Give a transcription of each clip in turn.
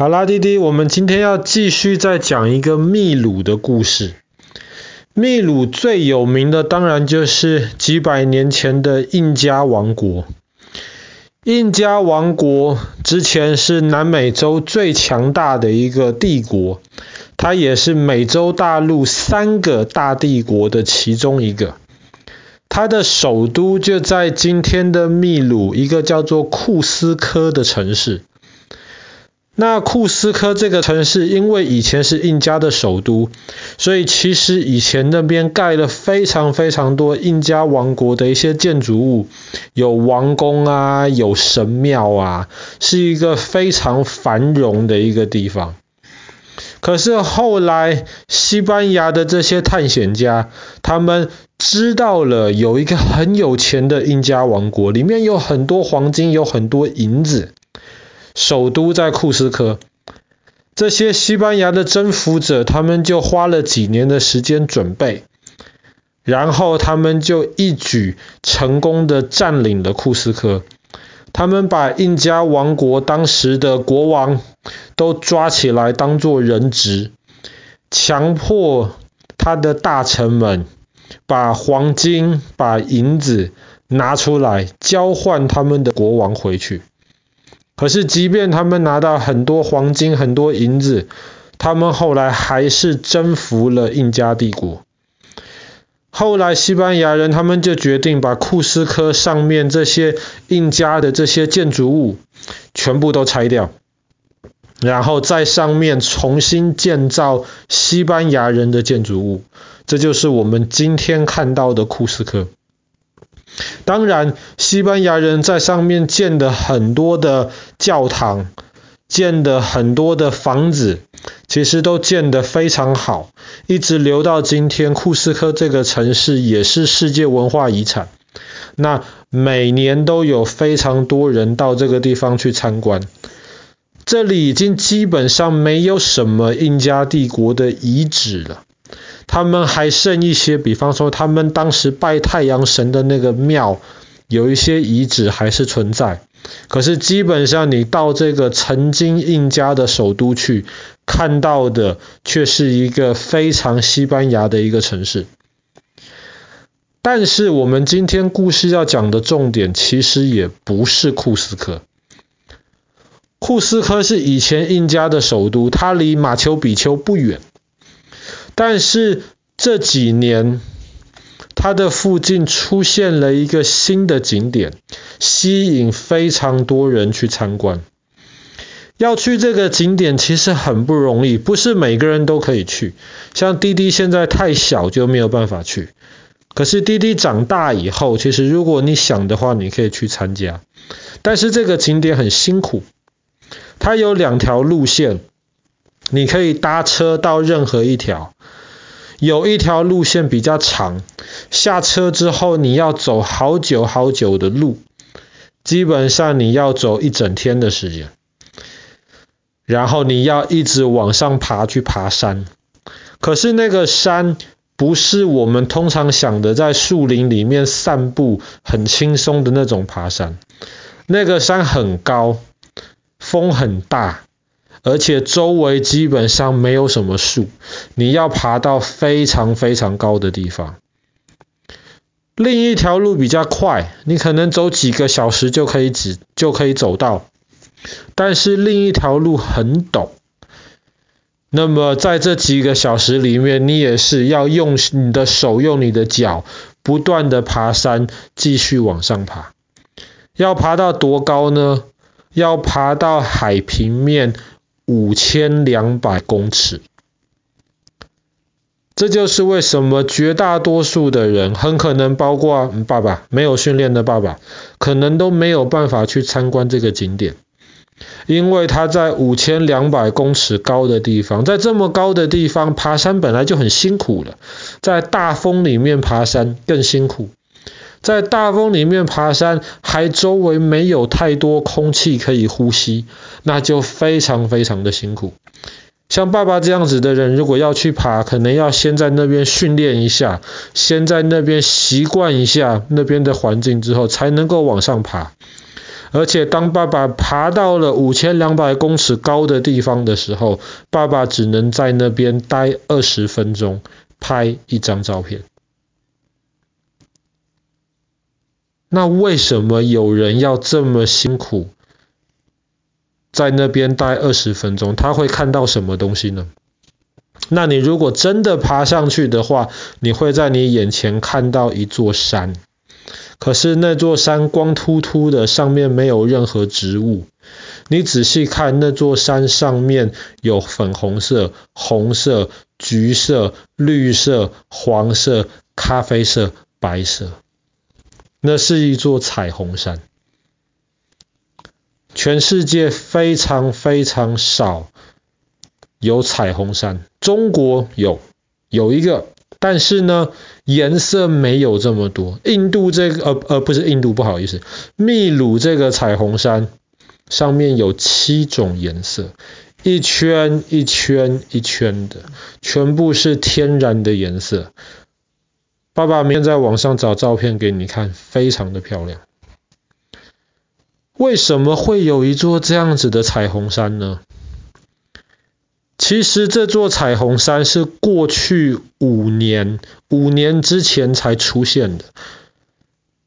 好啦，弟弟，我们今天要继续再讲一个秘鲁的故事。秘鲁最有名的当然就是几百年前的印加王国。印加王国之前是南美洲最强大的一个帝国，它也是美洲大陆三个大帝国的其中一个。它的首都就在今天的秘鲁一个叫做库斯科的城市。那库斯科这个城市，因为以前是印加的首都，所以其实以前那边盖了非常非常多印加王国的一些建筑物，有王宫啊，有神庙啊，是一个非常繁荣的一个地方。可是后来西班牙的这些探险家，他们知道了有一个很有钱的印加王国，里面有很多黄金，有很多银子。首都在库斯科，这些西班牙的征服者，他们就花了几年的时间准备，然后他们就一举成功的占领了库斯科。他们把印加王国当时的国王都抓起来当做人质，强迫他的大臣们把黄金、把银子拿出来交换他们的国王回去。可是，即便他们拿到很多黄金、很多银子，他们后来还是征服了印加帝国。后来，西班牙人他们就决定把库斯科上面这些印加的这些建筑物全部都拆掉，然后在上面重新建造西班牙人的建筑物。这就是我们今天看到的库斯科。当然，西班牙人在上面建的很多的教堂，建的很多的房子，其实都建得非常好，一直留到今天。库斯科这个城市也是世界文化遗产，那每年都有非常多人到这个地方去参观。这里已经基本上没有什么印加帝国的遗址了。他们还剩一些，比方说他们当时拜太阳神的那个庙，有一些遗址还是存在。可是基本上你到这个曾经印加的首都去，看到的却是一个非常西班牙的一个城市。但是我们今天故事要讲的重点，其实也不是库斯科。库斯科是以前印加的首都，它离马丘比丘不远。但是这几年，它的附近出现了一个新的景点，吸引非常多人去参观。要去这个景点其实很不容易，不是每个人都可以去。像滴滴现在太小就没有办法去。可是滴滴长大以后，其实如果你想的话，你可以去参加。但是这个景点很辛苦，它有两条路线，你可以搭车到任何一条。有一条路线比较长，下车之后你要走好久好久的路，基本上你要走一整天的时间，然后你要一直往上爬去爬山。可是那个山不是我们通常想的在树林里面散步很轻松的那种爬山，那个山很高，风很大。而且周围基本上没有什么树，你要爬到非常非常高的地方。另一条路比较快，你可能走几个小时就可以只就可以走到，但是另一条路很陡。那么在这几个小时里面，你也是要用你的手，用你的脚，不断的爬山，继续往上爬。要爬到多高呢？要爬到海平面。五千两百公尺，这就是为什么绝大多数的人，很可能包括爸爸，没有训练的爸爸，可能都没有办法去参观这个景点，因为他在五千两百公尺高的地方，在这么高的地方爬山本来就很辛苦了，在大风里面爬山更辛苦。在大风里面爬山，还周围没有太多空气可以呼吸，那就非常非常的辛苦。像爸爸这样子的人，如果要去爬，可能要先在那边训练一下，先在那边习惯一下那边的环境之后，才能够往上爬。而且当爸爸爬到了五千两百公尺高的地方的时候，爸爸只能在那边待二十分钟，拍一张照片。那为什么有人要这么辛苦，在那边待二十分钟？他会看到什么东西呢？那你如果真的爬上去的话，你会在你眼前看到一座山。可是那座山光秃秃的，上面没有任何植物。你仔细看，那座山上面有粉红色、红色、橘色、绿色、黄色、咖啡色、白色。那是一座彩虹山，全世界非常非常少有彩虹山。中国有有一个，但是呢，颜色没有这么多。印度这个呃呃不是印度，不好意思，秘鲁这个彩虹山上面有七种颜色，一圈一圈一圈的，全部是天然的颜色。爸爸明天在网上找照片给你看，非常的漂亮。为什么会有一座这样子的彩虹山呢？其实这座彩虹山是过去五年，五年之前才出现的，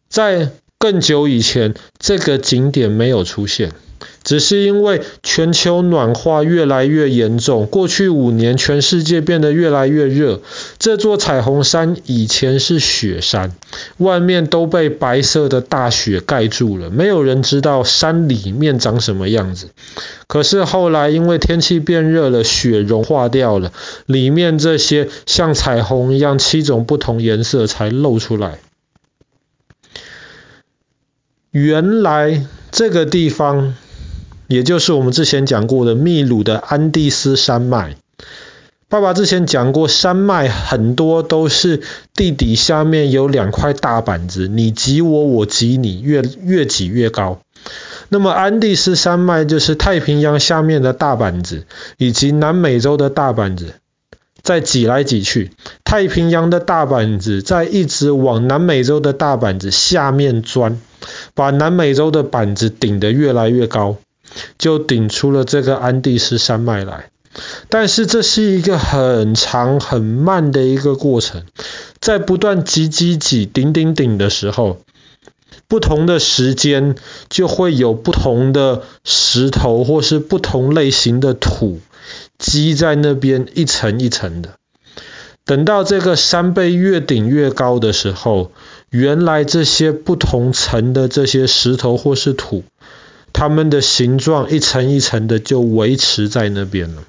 在更久以前，这个景点没有出现。只是因为全球暖化越来越严重，过去五年全世界变得越来越热。这座彩虹山以前是雪山，外面都被白色的大雪盖住了，没有人知道山里面长什么样子。可是后来因为天气变热了，雪融化掉了，里面这些像彩虹一样七种不同颜色才露出来。原来这个地方。也就是我们之前讲过的秘鲁的安第斯山脉。爸爸之前讲过，山脉很多都是地底下面有两块大板子，你挤我，我挤你，越越挤越高。那么安第斯山脉就是太平洋下面的大板子，以及南美洲的大板子，在挤来挤去。太平洋的大板子在一直往南美洲的大板子下面钻，把南美洲的板子顶得越来越高。就顶出了这个安第斯山脉来，但是这是一个很长很慢的一个过程，在不断挤挤挤顶顶顶的时候，不同的时间就会有不同的石头或是不同类型的土积在那边一层一层的，等到这个山被越顶越高的时候，原来这些不同层的这些石头或是土。它们的形状一层一层的就维持在那边了。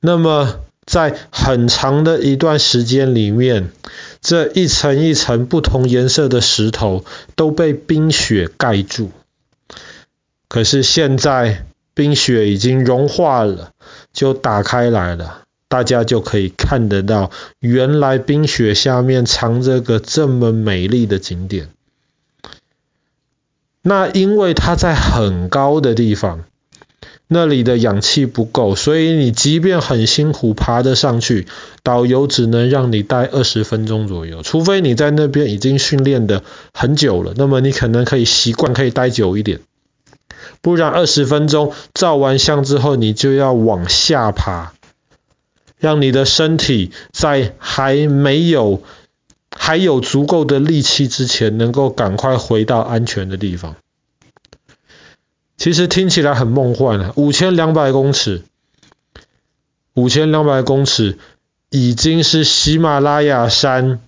那么在很长的一段时间里面，这一层一层不同颜色的石头都被冰雪盖住。可是现在冰雪已经融化了，就打开来了，大家就可以看得到，原来冰雪下面藏着个这么美丽的景点。那因为它在很高的地方，那里的氧气不够，所以你即便很辛苦爬得上去，导游只能让你待二十分钟左右，除非你在那边已经训练的很久了，那么你可能可以习惯可以待久一点，不然二十分钟照完相之后，你就要往下爬，让你的身体在还没有。还有足够的力气之前，能够赶快回到安全的地方。其实听起来很梦幻啊，五千两百公尺，五千两百公尺已经是喜马拉雅山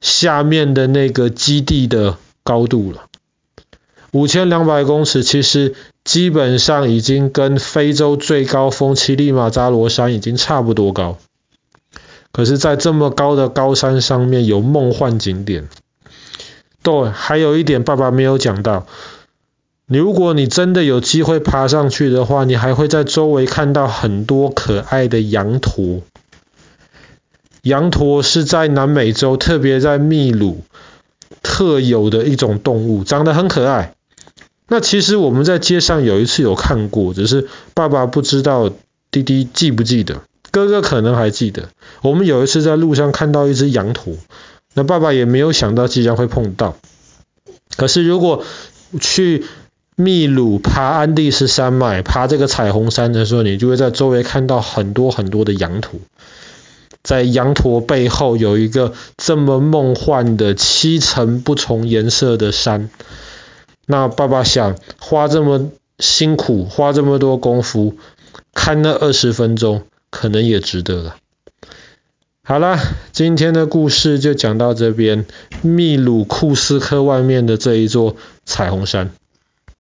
下面的那个基地的高度了。五千两百公尺其实基本上已经跟非洲最高峰乞力马扎罗山已经差不多高。可是，在这么高的高山上面有梦幻景点。对，还有一点爸爸没有讲到，如果你真的有机会爬上去的话，你还会在周围看到很多可爱的羊驼。羊驼是在南美洲，特别在秘鲁特有的一种动物，长得很可爱。那其实我们在街上有一次有看过，只是爸爸不知道弟弟记不记得。哥哥可能还记得，我们有一次在路上看到一只羊驼，那爸爸也没有想到即将会碰到。可是如果去秘鲁爬安第斯山脉，爬这个彩虹山的时候，你就会在周围看到很多很多的羊驼。在羊驼背后有一个这么梦幻的七层不同颜色的山。那爸爸想花这么辛苦，花这么多功夫，看那二十分钟，可能也值得了。好了，今天的故事就讲到这边。秘鲁库斯科外面的这一座彩虹山。